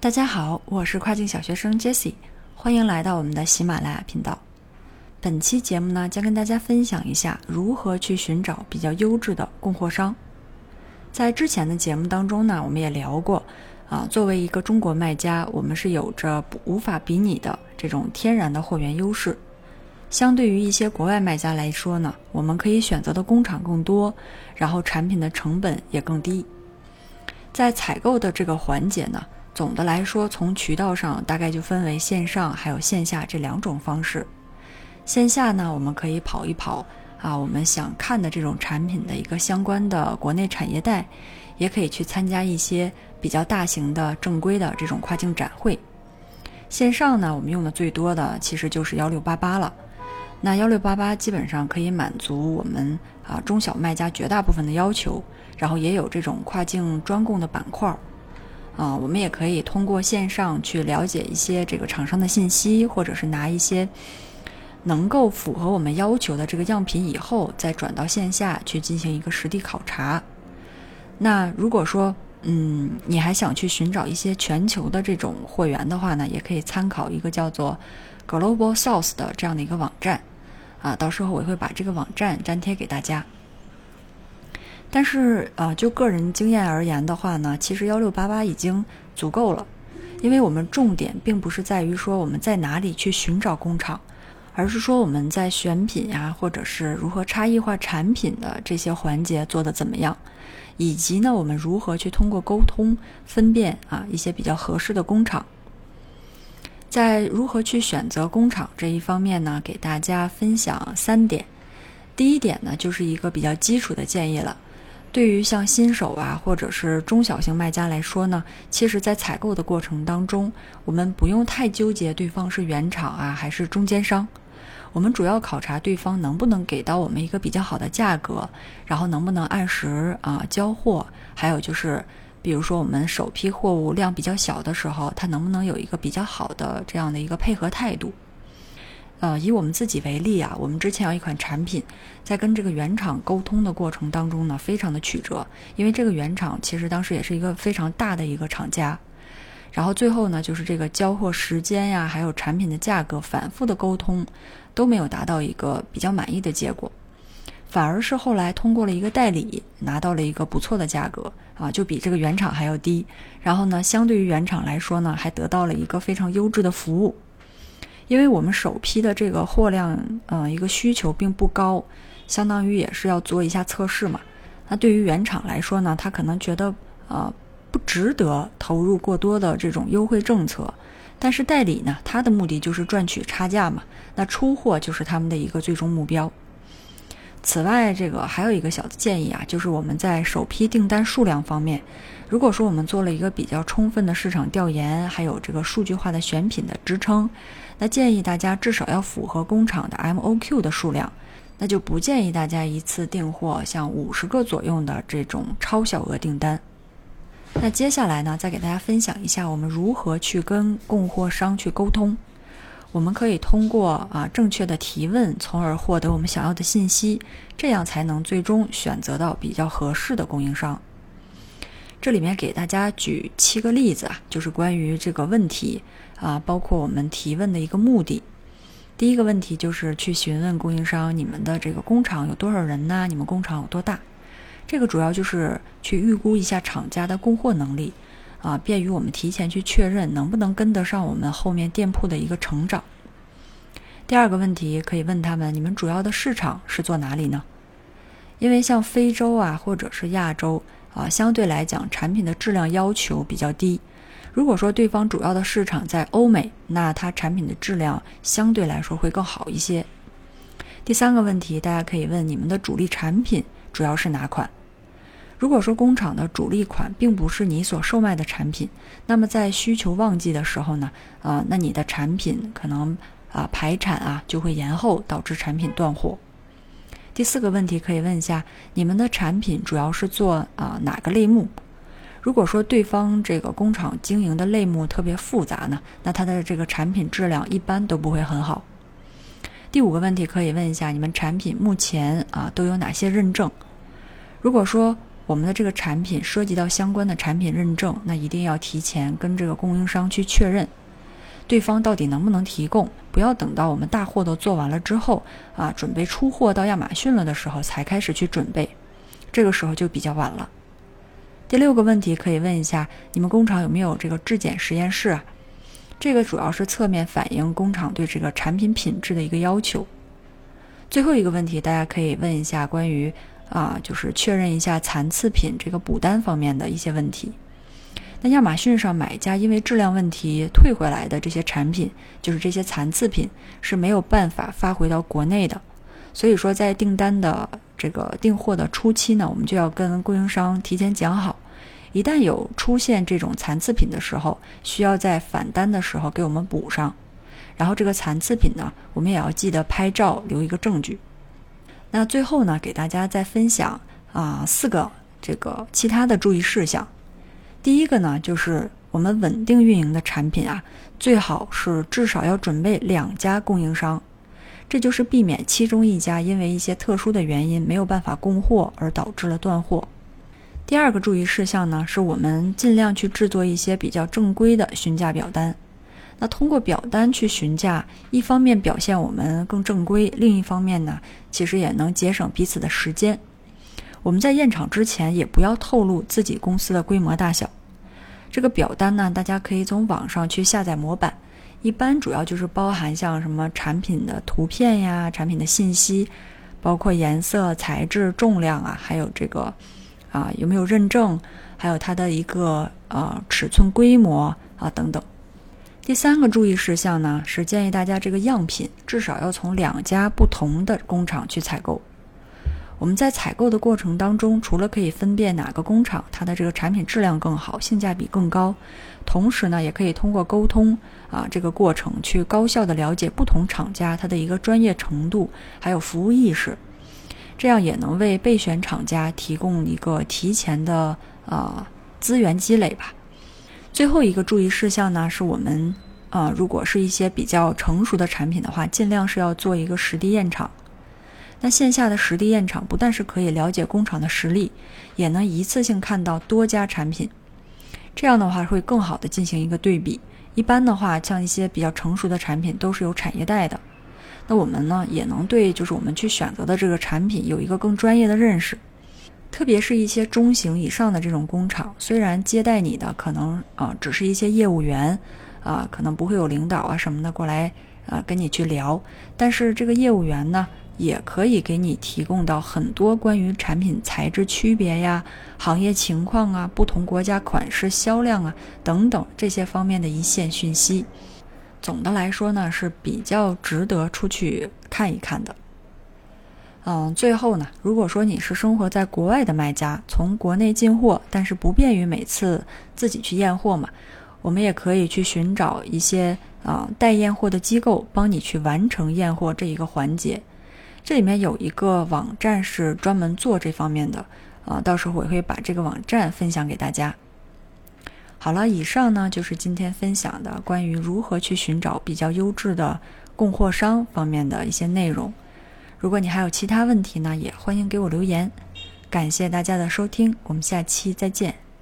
大家好，我是跨境小学生 Jessie，欢迎来到我们的喜马拉雅频道。本期节目呢，将跟大家分享一下如何去寻找比较优质的供货商。在之前的节目当中呢，我们也聊过，啊，作为一个中国卖家，我们是有着无法比拟的这种天然的货源优势。相对于一些国外卖家来说呢，我们可以选择的工厂更多，然后产品的成本也更低。在采购的这个环节呢。总的来说，从渠道上大概就分为线上还有线下这两种方式。线下呢，我们可以跑一跑啊，我们想看的这种产品的一个相关的国内产业带，也可以去参加一些比较大型的正规的这种跨境展会。线上呢，我们用的最多的其实就是幺六八八了。那幺六八八基本上可以满足我们啊中小卖家绝大部分的要求，然后也有这种跨境专供的板块儿。啊，我们也可以通过线上去了解一些这个厂商的信息，或者是拿一些能够符合我们要求的这个样品，以后再转到线下去进行一个实地考察。那如果说，嗯，你还想去寻找一些全球的这种货源的话呢，也可以参考一个叫做 Global Source 的这样的一个网站。啊，到时候我会把这个网站粘贴给大家。但是，呃，就个人经验而言的话呢，其实幺六八八已经足够了，因为我们重点并不是在于说我们在哪里去寻找工厂，而是说我们在选品呀，或者是如何差异化产品的这些环节做得怎么样，以及呢，我们如何去通过沟通分辨啊一些比较合适的工厂。在如何去选择工厂这一方面呢，给大家分享三点。第一点呢，就是一个比较基础的建议了。对于像新手啊，或者是中小型卖家来说呢，其实，在采购的过程当中，我们不用太纠结对方是原厂啊还是中间商，我们主要考察对方能不能给到我们一个比较好的价格，然后能不能按时啊交货，还有就是，比如说我们首批货物量比较小的时候，他能不能有一个比较好的这样的一个配合态度。呃，以我们自己为例啊，我们之前有一款产品，在跟这个原厂沟通的过程当中呢，非常的曲折，因为这个原厂其实当时也是一个非常大的一个厂家，然后最后呢，就是这个交货时间呀，还有产品的价格，反复的沟通都没有达到一个比较满意的结果，反而是后来通过了一个代理，拿到了一个不错的价格啊，就比这个原厂还要低，然后呢，相对于原厂来说呢，还得到了一个非常优质的服务。因为我们首批的这个货量，嗯，一个需求并不高，相当于也是要做一下测试嘛。那对于原厂来说呢，他可能觉得，呃，不值得投入过多的这种优惠政策。但是代理呢，他的目的就是赚取差价嘛。那出货就是他们的一个最终目标。此外，这个还有一个小的建议啊，就是我们在首批订单数量方面，如果说我们做了一个比较充分的市场调研，还有这个数据化的选品的支撑，那建议大家至少要符合工厂的 MOQ 的数量，那就不建议大家一次订货像五十个左右的这种超小额订单。那接下来呢，再给大家分享一下我们如何去跟供货商去沟通。我们可以通过啊正确的提问，从而获得我们想要的信息，这样才能最终选择到比较合适的供应商。这里面给大家举七个例子啊，就是关于这个问题啊，包括我们提问的一个目的。第一个问题就是去询问供应商，你们的这个工厂有多少人呢？你们工厂有多大？这个主要就是去预估一下厂家的供货能力。啊，便于我们提前去确认能不能跟得上我们后面店铺的一个成长。第二个问题可以问他们：你们主要的市场是做哪里呢？因为像非洲啊，或者是亚洲啊，相对来讲产品的质量要求比较低。如果说对方主要的市场在欧美，那它产品的质量相对来说会更好一些。第三个问题，大家可以问：你们的主力产品主要是哪款？如果说工厂的主力款并不是你所售卖的产品，那么在需求旺季的时候呢，啊，那你的产品可能啊排产啊就会延后，导致产品断货。第四个问题可以问一下，你们的产品主要是做啊哪个类目？如果说对方这个工厂经营的类目特别复杂呢，那它的这个产品质量一般都不会很好。第五个问题可以问一下，你们产品目前啊都有哪些认证？如果说我们的这个产品涉及到相关的产品认证，那一定要提前跟这个供应商去确认，对方到底能不能提供，不要等到我们大货都做完了之后啊，准备出货到亚马逊了的时候才开始去准备，这个时候就比较晚了。第六个问题可以问一下，你们工厂有没有这个质检实验室啊？这个主要是侧面反映工厂对这个产品品质的一个要求。最后一个问题，大家可以问一下关于。啊，就是确认一下残次品这个补单方面的一些问题。那亚马逊上买家因为质量问题退回来的这些产品，就是这些残次品是没有办法发回到国内的。所以说，在订单的这个订货的初期呢，我们就要跟供应商提前讲好，一旦有出现这种残次品的时候，需要在返单的时候给我们补上。然后这个残次品呢，我们也要记得拍照留一个证据。那最后呢，给大家再分享啊四个这个其他的注意事项。第一个呢，就是我们稳定运营的产品啊，最好是至少要准备两家供应商，这就是避免其中一家因为一些特殊的原因没有办法供货而导致了断货。第二个注意事项呢，是我们尽量去制作一些比较正规的询价表单。那通过表单去询价，一方面表现我们更正规，另一方面呢，其实也能节省彼此的时间。我们在验厂之前也不要透露自己公司的规模大小。这个表单呢，大家可以从网上去下载模板，一般主要就是包含像什么产品的图片呀、产品的信息，包括颜色、材质、重量啊，还有这个啊有没有认证，还有它的一个呃尺寸规模啊等等。第三个注意事项呢，是建议大家这个样品至少要从两家不同的工厂去采购。我们在采购的过程当中，除了可以分辨哪个工厂它的这个产品质量更好、性价比更高，同时呢，也可以通过沟通啊这个过程去高效的了解不同厂家它的一个专业程度还有服务意识，这样也能为备选厂家提供一个提前的呃资源积累吧。最后一个注意事项呢，是我们啊，如果是一些比较成熟的产品的话，尽量是要做一个实地验厂。那线下的实地验厂不但是可以了解工厂的实力，也能一次性看到多家产品，这样的话会更好的进行一个对比。一般的话，像一些比较成熟的产品都是有产业带的，那我们呢也能对就是我们去选择的这个产品有一个更专业的认识。特别是一些中型以上的这种工厂，虽然接待你的可能啊只是一些业务员，啊可能不会有领导啊什么的过来啊跟你去聊，但是这个业务员呢也可以给你提供到很多关于产品材质区别呀、行业情况啊、不同国家款式销量啊等等这些方面的一线讯息。总的来说呢是比较值得出去看一看的。嗯，最后呢，如果说你是生活在国外的卖家，从国内进货，但是不便于每次自己去验货嘛，我们也可以去寻找一些啊代验货的机构，帮你去完成验货这一个环节。这里面有一个网站是专门做这方面的，啊，到时候我会把这个网站分享给大家。好了，以上呢就是今天分享的关于如何去寻找比较优质的供货商方面的一些内容。如果你还有其他问题呢，也欢迎给我留言。感谢大家的收听，我们下期再见。